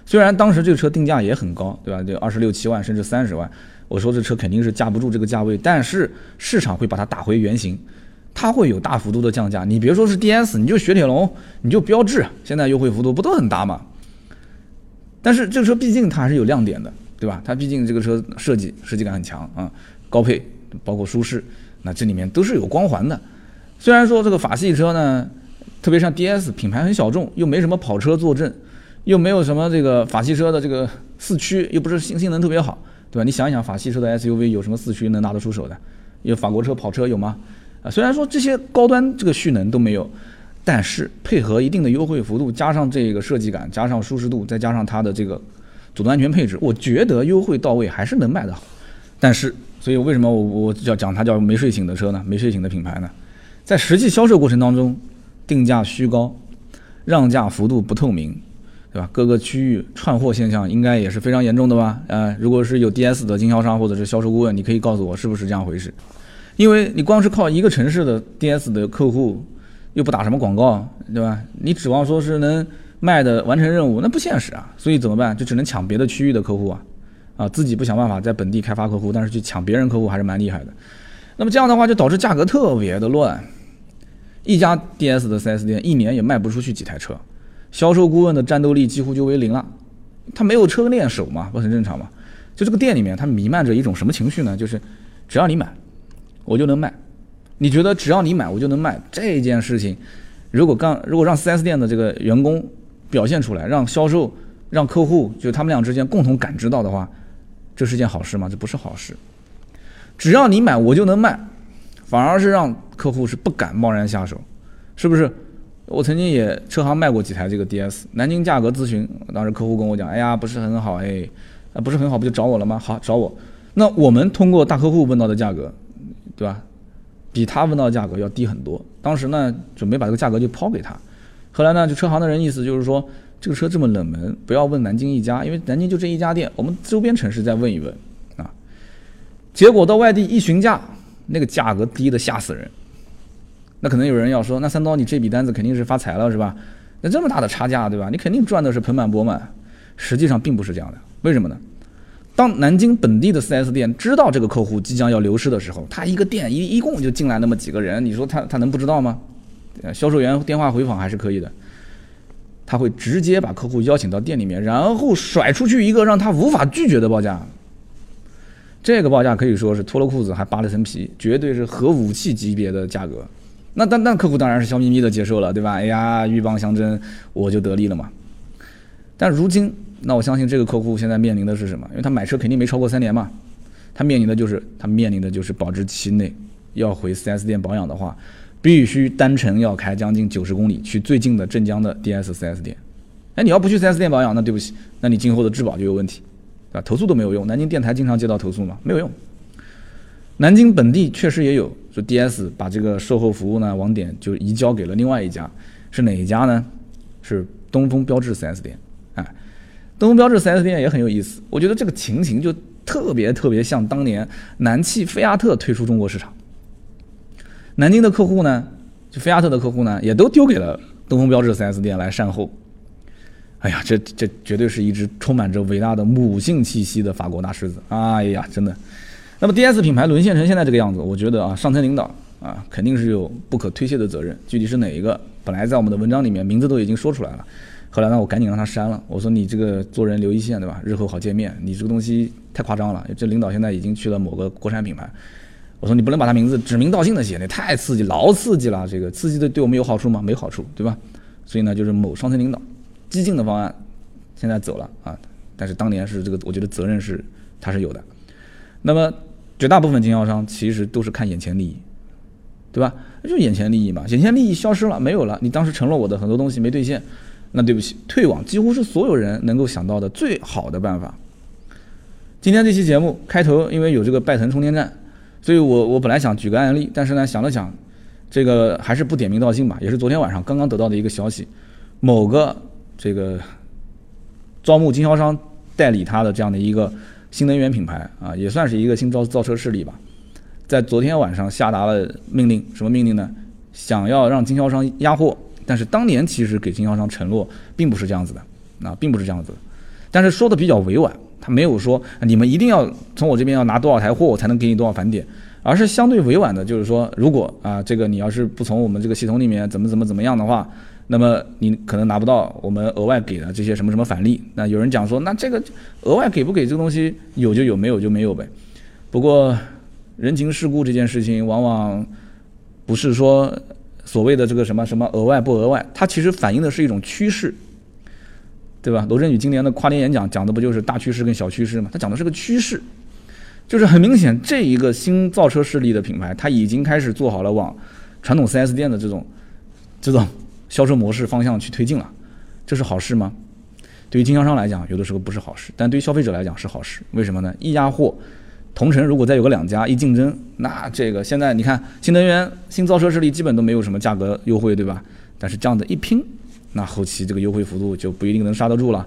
虽然当时这个车定价也很高，对吧？就二十六七万甚至三十万，我说这车肯定是架不住这个价位，但是市场会把它打回原形。它会有大幅度的降价，你别说是 DS，你就雪铁龙，你就标致，现在优惠幅度不都很大吗？但是这个车毕竟它还是有亮点的，对吧？它毕竟这个车设计设计感很强啊，高配包括舒适，那这里面都是有光环的。虽然说这个法系车呢，特别像 DS 品牌很小众，又没什么跑车坐镇，又没有什么这个法系车的这个四驱，又不是性性能特别好，对吧？你想一想，法系车的 SUV 有什么四驱能拿得出手的？有法国车跑车有吗？啊，虽然说这些高端这个蓄能都没有，但是配合一定的优惠幅度，加上这个设计感，加上舒适度，再加上它的这个主动安全配置，我觉得优惠到位还是能卖的好。但是，所以为什么我我叫讲它叫没睡醒的车呢？没睡醒的品牌呢？在实际销售过程当中，定价虚高，让价幅度不透明，对吧？各个区域串货现象应该也是非常严重的吧？呃，如果是有 DS 的经销商或者是销售顾问，你可以告诉我是不是这样回事？因为你光是靠一个城市的 DS 的客户，又不打什么广告，对吧？你指望说是能卖的完成任务，那不现实啊。所以怎么办？就只能抢别的区域的客户啊，啊，自己不想办法在本地开发客户，但是去抢别人客户还是蛮厉害的。那么这样的话就导致价格特别的乱，一家 DS 的 4S 店一年也卖不出去几台车，销售顾问的战斗力几乎就为零了。他没有车练手嘛，不很正常嘛？就这个店里面，它弥漫着一种什么情绪呢？就是只要你买。我就能卖，你觉得只要你买我就能卖这件事情，如果干如果让 4S 店的这个员工表现出来，让销售让客户就他们俩之间共同感知到的话，这是件好事吗？这不是好事。只要你买我就能卖，反而是让客户是不敢贸然下手，是不是？我曾经也车行卖过几台这个 DS，南京价格咨询，当时客户跟我讲，哎呀不是很好哎，啊不是很好不就找我了吗？好找我，那我们通过大客户问到的价格。对吧？比他问到的价格要低很多。当时呢，准备把这个价格就抛给他。后来呢，就车行的人意思就是说，这个车这么冷门，不要问南京一家，因为南京就这一家店，我们周边城市再问一问啊。结果到外地一询价，那个价格低的吓死人。那可能有人要说，那三刀你这笔单子肯定是发财了是吧？那这么大的差价对吧？你肯定赚的是盆满钵满。实际上并不是这样的，为什么呢？当南京本地的 4S 店知道这个客户即将要流失的时候，他一个店一一共就进来那么几个人，你说他他能不知道吗？销售员电话回访还是可以的，他会直接把客户邀请到店里面，然后甩出去一个让他无法拒绝的报价。这个报价可以说是脱了裤子还扒了层皮，绝对是核武器级别的价格。那但但客户当然是笑眯眯的接受了，对吧？哎呀，鹬蚌相争，我就得利了嘛。但如今。那我相信这个客户现在面临的是什么？因为他买车肯定没超过三年嘛，他面临的就是他面临的就是保质期内要回 4S 店保养的话，必须单程要开将近九十公里去最近的镇江的 DS 4S 店。哎，你要不去 4S 店保养，那对不起，那你今后的质保就有问题，对吧？投诉都没有用，南京电台经常接到投诉嘛，没有用。南京本地确实也有，说 DS 把这个售后服务呢网点就移交给了另外一家，是哪一家呢？是东风标致 4S 店。东风标致 4S 店也很有意思，我觉得这个情形就特别特别像当年南汽菲亚特退出中国市场。南京的客户呢，就菲亚特的客户呢，也都丢给了东风标致 4S 店来善后。哎呀，这这绝对是一只充满着伟大的母性气息的法国大狮子。哎呀，真的。那么 DS 品牌沦陷成现在这个样子，我觉得啊，上层领导啊肯定是有不可推卸的责任。具体是哪一个？本来在我们的文章里面名字都已经说出来了，后来呢，我赶紧让他删了。我说你这个做人留一线，对吧？日后好见面。你这个东西太夸张了。这领导现在已经去了某个国产品牌，我说你不能把他名字指名道姓的写，那太刺激，老刺激了。这个刺激的对我们有好处吗？没好处，对吧？所以呢，就是某上层领导激进的方案，现在走了啊。但是当年是这个，我觉得责任是他是有的。那么。绝大部分经销商其实都是看眼前利益，对吧？就眼前利益嘛，眼前利益消失了，没有了。你当时承诺我的很多东西没兑现，那对不起，退网几乎是所有人能够想到的最好的办法。今天这期节目开头，因为有这个拜腾充电站，所以我我本来想举个案例，但是呢想了想，这个还是不点名道姓吧。也是昨天晚上刚刚得到的一个消息，某个这个招募经销商代理他的这样的一个。新能源品牌啊，也算是一个新造造车势力吧，在昨天晚上下达了命令，什么命令呢？想要让经销商压货，但是当年其实给经销商承诺并不是这样子的，啊，并不是这样子，但是说的比较委婉，他没有说你们一定要从我这边要拿多少台货我才能给你多少返点，而是相对委婉的，就是说如果啊这个你要是不从我们这个系统里面怎么怎么怎么样的话。那么你可能拿不到我们额外给的这些什么什么返利。那有人讲说，那这个额外给不给这个东西有就有，没有就没有呗。不过人情世故这件事情，往往不是说所谓的这个什么什么额外不额外，它其实反映的是一种趋势，对吧？罗振宇今年的跨年演讲讲的不就是大趋势跟小趋势吗？他讲的是个趋势，就是很明显这一个新造车势力的品牌，它已经开始做好了往传统 4S 店的这种这种。销售模式方向去推进了，这是好事吗？对于经销商来讲，有的时候不是好事，但对于消费者来讲是好事。为什么呢？一压货，同城如果再有个两家一竞争，那这个现在你看新能源新造车势力基本都没有什么价格优惠，对吧？但是这样的一拼，那后期这个优惠幅度就不一定能刹得住了。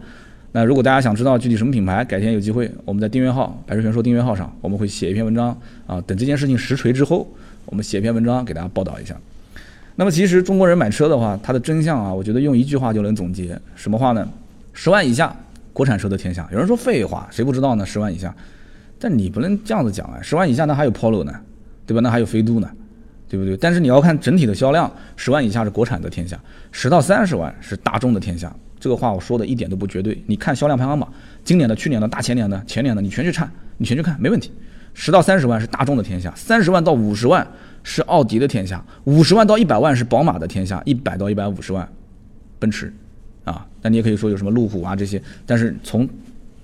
那如果大家想知道具体什么品牌，改天有机会我们在订阅号“百车全说”订阅号上，我们会写一篇文章啊。等这件事情实锤之后，我们写一篇文章给大家报道一下。那么其实中国人买车的话，它的真相啊，我觉得用一句话就能总结。什么话呢？十万以下，国产车的天下。有人说废话，谁不知道呢？十万以下，但你不能这样子讲啊！十万以下那还有 Polo 呢，对吧？那还有飞度呢，对不对？但是你要看整体的销量，十万以下是国产的天下，十到三十万是大众的天下。这个话我说的一点都不绝对。你看销量排行榜，今年的、去年的、大前年的、前年的，你全去看，你全去看，没问题。十到三十万是大众的天下，三十万到五十万。是奥迪的天下，五十万到一百万是宝马的天下，一百到一百五十万，奔驰，啊，那你也可以说有什么路虎啊这些，但是从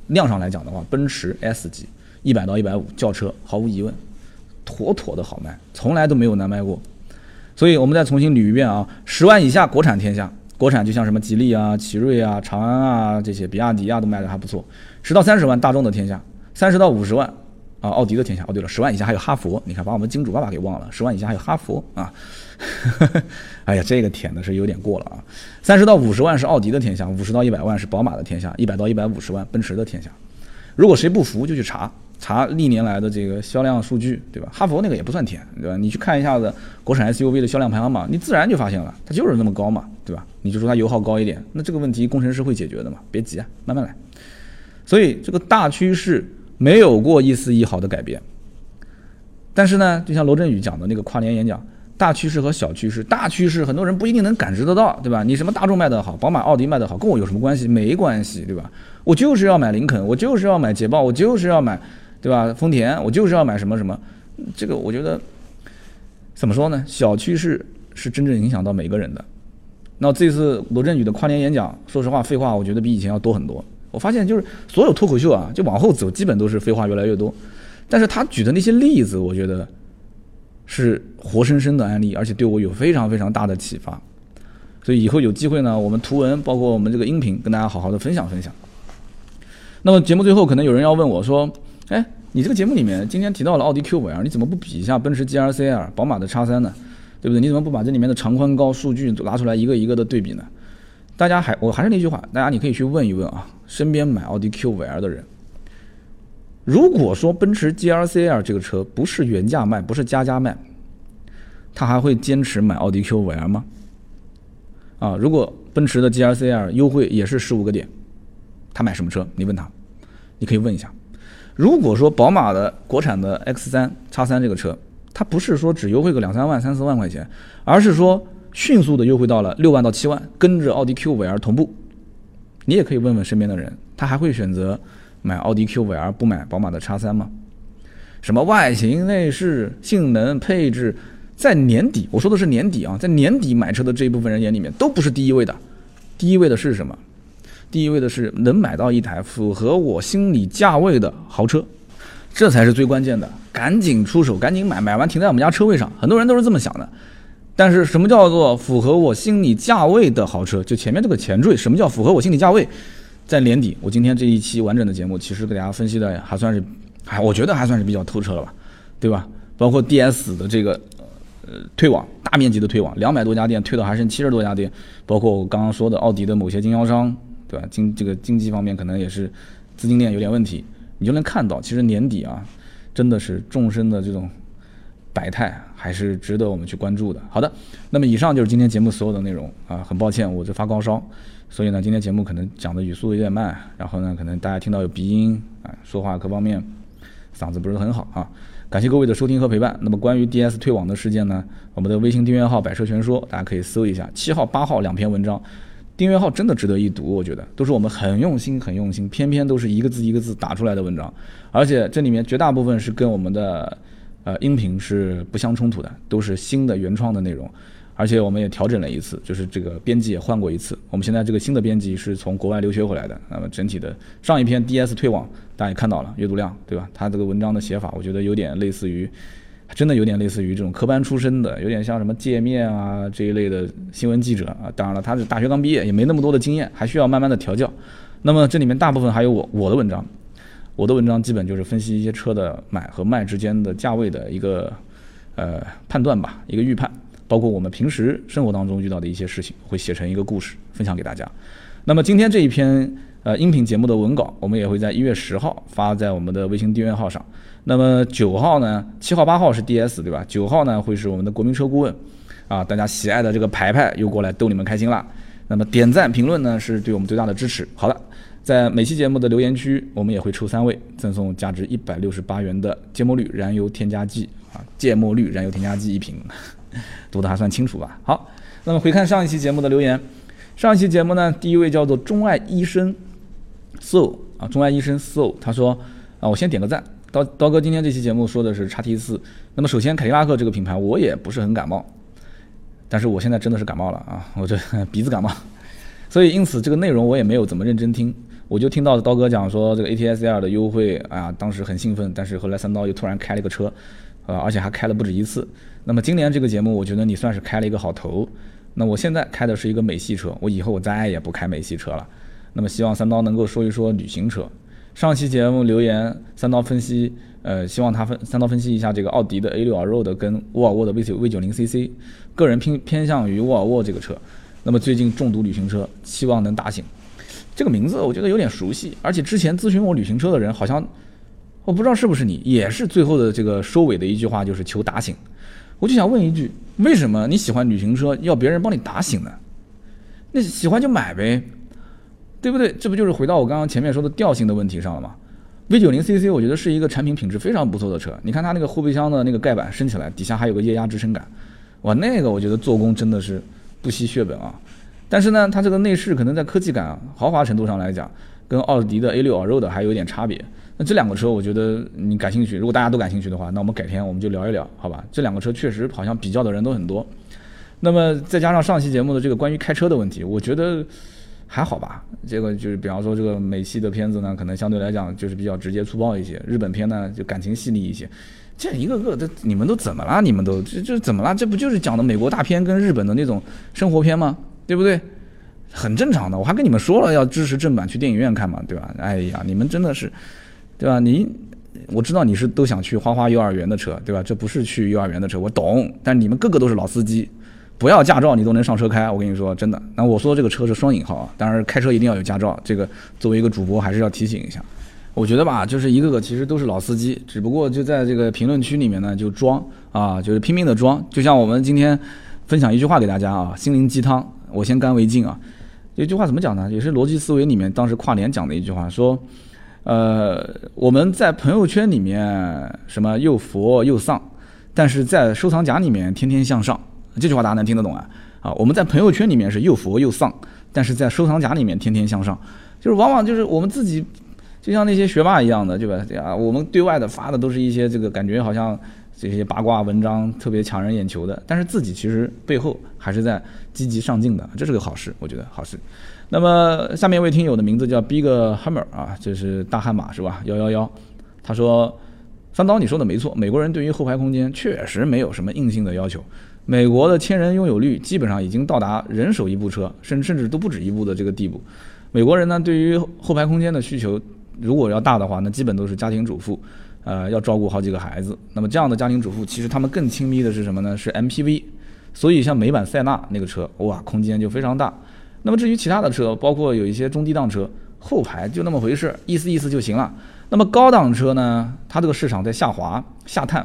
量上来讲的话，奔驰 S 级一百到一百五轿车毫无疑问，妥妥的好卖，从来都没有难卖过。所以我们再重新捋一遍啊，十万以下国产天下，国产就像什么吉利啊、奇瑞啊、长安啊这些，比亚迪啊都卖的还不错。十到三十万大众的天下，三十到五十万。啊，奥迪的天下哦，对了，十万以下还有哈佛，你看把我们金主爸爸给忘了，十万以下还有哈佛啊，[laughs] 哎呀，这个舔的是有点过了啊。三十到五十万是奥迪的天下，五十到一百万是宝马的天下，一百到一百五十万奔驰的天下。如果谁不服，就去查查历年来的这个销量数据，对吧？哈佛那个也不算甜，对吧？你去看一下子国产 SUV 的销量排行榜，你自然就发现了，它就是那么高嘛，对吧？你就说它油耗高一点，那这个问题工程师会解决的嘛，别急啊，慢慢来。所以这个大趋势。没有过一丝一毫的改变，但是呢，就像罗振宇讲的那个跨年演讲，大趋势和小趋势，大趋势很多人不一定能感知得到，对吧？你什么大众卖得好，宝马、奥迪卖得好，跟我有什么关系？没关系，对吧？我就是要买林肯，我就是要买捷豹，我就是要买，对吧？丰田，我就是要买什么什么，这个我觉得怎么说呢？小趋势是真正影响到每个人的。那这次罗振宇的跨年演讲，说实话，废话我觉得比以前要多很多。我发现就是所有脱口秀啊，就往后走，基本都是废话越来越多。但是他举的那些例子，我觉得是活生生的案例，而且对我有非常非常大的启发。所以以后有机会呢，我们图文包括我们这个音频，跟大家好好的分享分享。那么节目最后可能有人要问我说：“哎，你这个节目里面今天提到了奥迪 Q 五 L，你怎么不比一下奔驰 GLC L、宝马的叉三呢？对不对？你怎么不把这里面的长宽高数据拿出来一个一个的对比呢？”大家还我还是那句话，大家你可以去问一问啊，身边买奥迪 Q 五 L 的人。如果说奔驰 GLC L 这个车不是原价卖，不是加价卖，他还会坚持买奥迪 Q 五 L 吗？啊，如果奔驰的 GLC L 优惠也是十五个点，他买什么车？你问他，你可以问一下。如果说宝马的国产的 X 三叉三这个车，它不是说只优惠个两三万、三四万块钱，而是说迅速的优惠到了六万到七万，跟着奥迪 Q 五 L 同步，你也可以问问身边的人，他还会选择？买奥迪 Q 五 L 不买宝马的叉三吗？什么外形、内饰、性能、配置，在年底，我说的是年底啊，在年底买车的这一部分人眼里面都不是第一位的，第一位的是什么？第一位的是能买到一台符合我心理价位的豪车，这才是最关键的，赶紧出手，赶紧买，买完停在我们家车位上。很多人都是这么想的，但是什么叫做符合我心理价位的豪车？就前面这个前缀，什么叫符合我心理价位？在年底，我今天这一期完整的节目，其实给大家分析的还算是，还我觉得还算是比较透彻了吧，对吧？包括 DS 的这个呃退网，大面积的退网，两百多家店退到还剩七十多家店，包括我刚刚说的奥迪的某些经销商，对吧？经这个经济方面可能也是资金链有点问题，你就能看到，其实年底啊，真的是众生的这种百态，还是值得我们去关注的。好的，那么以上就是今天节目所有的内容啊，很抱歉，我这发高烧。所以呢，今天节目可能讲的语速有点慢，然后呢，可能大家听到有鼻音啊，说话各方面嗓子不是很好啊。感谢各位的收听和陪伴。那么关于 DS 退网的事件呢，我们的微信订阅号“百车全说”，大家可以搜一下，七号、八号两篇文章，订阅号真的值得一读，我觉得都是我们很用心、很用心，偏偏都是一个字一个字打出来的文章，而且这里面绝大部分是跟我们的呃音频是不相冲突的，都是新的原创的内容。而且我们也调整了一次，就是这个编辑也换过一次。我们现在这个新的编辑是从国外留学回来的。那么整体的上一篇 DS 退网，大家也看到了阅读量，对吧？他这个文章的写法，我觉得有点类似于，真的有点类似于这种科班出身的，有点像什么界面啊这一类的新闻记者啊。当然了，他是大学刚毕业，也没那么多的经验，还需要慢慢的调教。那么这里面大部分还有我我的文章，我的文章基本就是分析一些车的买和卖之间的价位的一个呃判断吧，一个预判。包括我们平时生活当中遇到的一些事情，会写成一个故事分享给大家。那么今天这一篇呃音频节目的文稿，我们也会在一月十号发在我们的微信订阅号上。那么九号呢，七号八号是 DS 对吧？九号呢会是我们的国民车顾问啊，大家喜爱的这个牌牌又过来逗你们开心啦。那么点赞评论呢是对我们最大的支持。好了，在每期节目的留言区，我们也会抽三位赠送价值一百六十八元的芥末绿燃油添加剂啊，芥末绿燃油添加剂一瓶。[laughs] 读的还算清楚吧？好，那么回看上一期节目的留言，上一期节目呢，第一位叫做钟爱医生，so 啊，钟爱医生 so，他说啊，我先点个赞，刀刀哥今天这期节目说的是叉 T 四，那么首先凯迪拉克这个品牌我也不是很感冒，但是我现在真的是感冒了啊，我这 [laughs] 鼻子感冒，所以因此这个内容我也没有怎么认真听，我就听到刀哥讲说这个 ATS-L 的优惠啊，当时很兴奋，但是后来三刀又突然开了个车，呃，而且还开了不止一次。那么今年这个节目，我觉得你算是开了一个好头。那我现在开的是一个美系车，我以后我再也不开美系车了。那么希望三刀能够说一说旅行车。上期节目留言，三刀分析，呃，希望他分三刀分析一下这个奥迪的 A6 Allroad 跟沃尔沃的 V 九 V 九零 CC，个人偏偏向于沃尔沃这个车。那么最近重读旅行车，希望能打醒。这个名字我觉得有点熟悉，而且之前咨询我旅行车的人好像，我不知道是不是你，也是最后的这个收尾的一句话就是求打醒。我就想问一句，为什么你喜欢旅行车要别人帮你打醒呢？那喜欢就买呗，对不对？这不就是回到我刚刚前面说的调性的问题上了吗？V 九零 CC 我觉得是一个产品品质非常不错的车，你看它那个后备箱的那个盖板升起来，底下还有个液压支撑杆，哇，那个我觉得做工真的是不惜血本啊。但是呢，它这个内饰可能在科技感、豪华程度上来讲，跟奥迪的 A 六 Allroad 还有点差别。那这两个车，我觉得你感兴趣。如果大家都感兴趣的话，那我们改天我们就聊一聊，好吧？这两个车确实好像比较的人都很多。那么再加上上期节目的这个关于开车的问题，我觉得，还好吧。这个就是比方说这个美系的片子呢，可能相对来讲就是比较直接粗暴一些；日本片呢就感情细腻一些。这一个个的，你们都怎么了？你们都这这怎么了？这不就是讲的美国大片跟日本的那种生活片吗？对不对？很正常的。我还跟你们说了要支持正版，去电影院看嘛，对吧？哎呀，你们真的是，对吧？你我知道你是都想去花花幼儿园的车，对吧？这不是去幼儿园的车，我懂。但你们个个都是老司机，不要驾照你都能上车开，我跟你说真的。那我说这个车是双引号啊，当然开车一定要有驾照，这个作为一个主播还是要提醒一下。我觉得吧，就是一个个其实都是老司机，只不过就在这个评论区里面呢，就装啊，就是拼命的装。就像我们今天分享一句话给大家啊，心灵鸡汤，我先干为敬啊。这句话怎么讲呢？也是逻辑思维里面当时跨年讲的一句话，说，呃，我们在朋友圈里面什么又佛又丧，但是在收藏夹里面天天向上。这句话大家能听得懂啊？啊，我们在朋友圈里面是又佛又丧，但是在收藏夹里面天天向上，就是往往就是我们自己。就像那些学霸一样的，对吧？啊，我们对外的发的都是一些这个感觉好像这些八卦文章特别抢人眼球的，但是自己其实背后还是在积极上进的，这是个好事，我觉得好事。那么下面一位听友的名字叫 Big Hammer 啊，这是大悍马是吧？幺幺幺，他说三刀你说的没错，美国人对于后排空间确实没有什么硬性的要求，美国的千人拥有率基本上已经到达人手一部车，甚甚至都不止一部的这个地步。美国人呢对于后排空间的需求。如果要大的话，那基本都是家庭主妇，呃，要照顾好几个孩子。那么这样的家庭主妇，其实他们更亲密的是什么呢？是 MPV。所以像美版塞纳那个车，哇，空间就非常大。那么至于其他的车，包括有一些中低档车，后排就那么回事，意思意思就行了。那么高档车呢，它这个市场在下滑下探，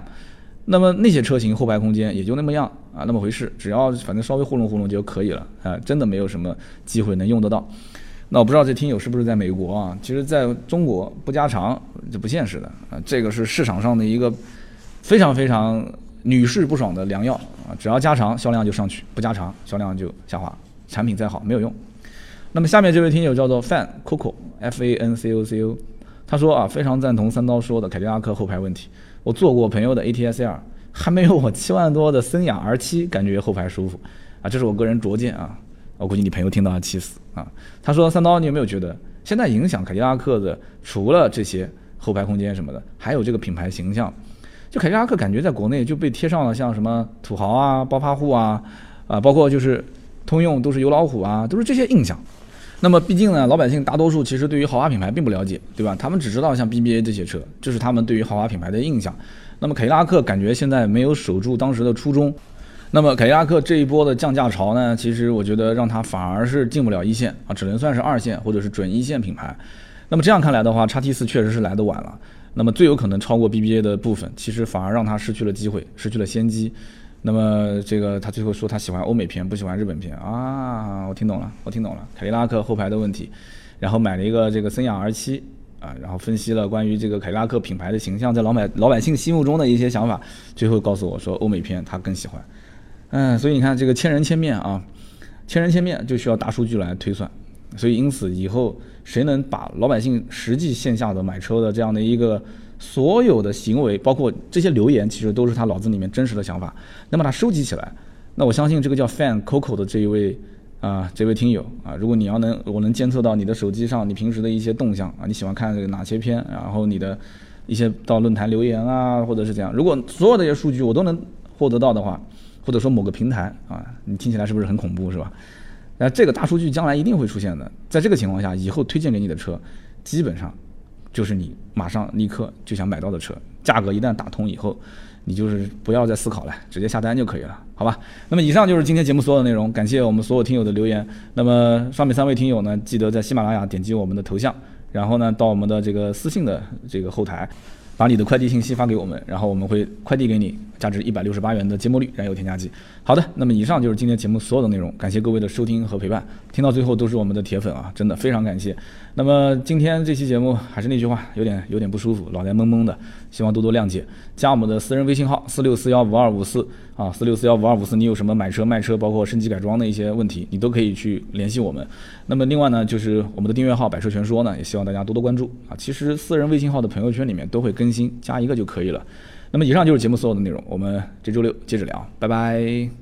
那么那些车型后排空间也就那么样啊，那么回事，只要反正稍微糊弄糊弄就可以了啊，真的没有什么机会能用得到。那我不知道这听友是不是在美国啊？其实在中国不加长这不现实的啊，这个是市场上的一个非常非常女士不爽的良药啊！只要加长销量就上去，不加长销量就下滑，产品再好没有用。那么下面这位听友叫做 Fan Coco F A N C O C O，他说啊，非常赞同三刀说的凯迪拉克后排问题。我坐过朋友的 ATSR，还没有我七万多的森雅 R 七感觉后排舒服啊，这是我个人拙见啊。我估计你朋友听到要气死啊！他说：“三刀，你有没有觉得现在影响凯迪拉克的，除了这些后排空间什么的，还有这个品牌形象？就凯迪拉克感觉在国内就被贴上了像什么土豪啊、暴发户啊，啊，包括就是通用都是油老虎啊，都是这些印象。那么毕竟呢，老百姓大多数其实对于豪华品牌并不了解，对吧？他们只知道像 BBA 这些车，这是他们对于豪华品牌的印象。那么凯迪拉克感觉现在没有守住当时的初衷。”那么凯迪拉克这一波的降价潮呢，其实我觉得让它反而是进不了一线啊，只能算是二线或者是准一线品牌。那么这样看来的话，叉 T 四确实是来的晚了。那么最有可能超过 BBA 的部分，其实反而让它失去了机会，失去了先机。那么这个他最后说他喜欢欧美片，不喜欢日本片啊，我听懂了，我听懂了。凯迪拉克后排的问题，然后买了一个这个森雅 R 七啊，然后分析了关于这个凯迪拉克品牌的形象在老百老百姓心目中的一些想法，最后告诉我说欧美片他更喜欢。嗯，所以你看这个千人千面啊，千人千面就需要大数据来推算，所以因此以后谁能把老百姓实际线下的买车的这样的一个所有的行为，包括这些留言，其实都是他脑子里面真实的想法，那么他收集起来，那我相信这个叫 Fan Coco 的这一位啊，这位听友啊，如果你要能我能监测到你的手机上你平时的一些动向啊，你喜欢看哪些片，然后你的一些到论坛留言啊，或者是怎样，如果所有的这些数据我都能获得到的话。或者说某个平台啊，你听起来是不是很恐怖，是吧？那这个大数据将来一定会出现的。在这个情况下，以后推荐给你的车，基本上就是你马上立刻就想买到的车。价格一旦打通以后，你就是不要再思考了，直接下单就可以了，好吧？那么以上就是今天节目所有的内容，感谢我们所有听友的留言。那么上面三位听友呢，记得在喜马拉雅点击我们的头像，然后呢到我们的这个私信的这个后台。把你的快递信息发给我们，然后我们会快递给你价值一百六十八元的节末绿燃油添加剂。好的，那么以上就是今天节目所有的内容，感谢各位的收听和陪伴。听到最后都是我们的铁粉啊，真的非常感谢。那么今天这期节目还是那句话，有点有点不舒服，脑袋懵懵的，希望多多谅解。加我们的私人微信号四六四幺五二五四啊，四六四幺五二五四，你有什么买车卖车，包括升级改装的一些问题，你都可以去联系我们。那么另外呢，就是我们的订阅号百车全说呢，也希望大家多多关注啊。其实私人微信号的朋友圈里面都会更新，加一个就可以了。那么以上就是节目所有的内容，我们这周六接着聊，拜拜。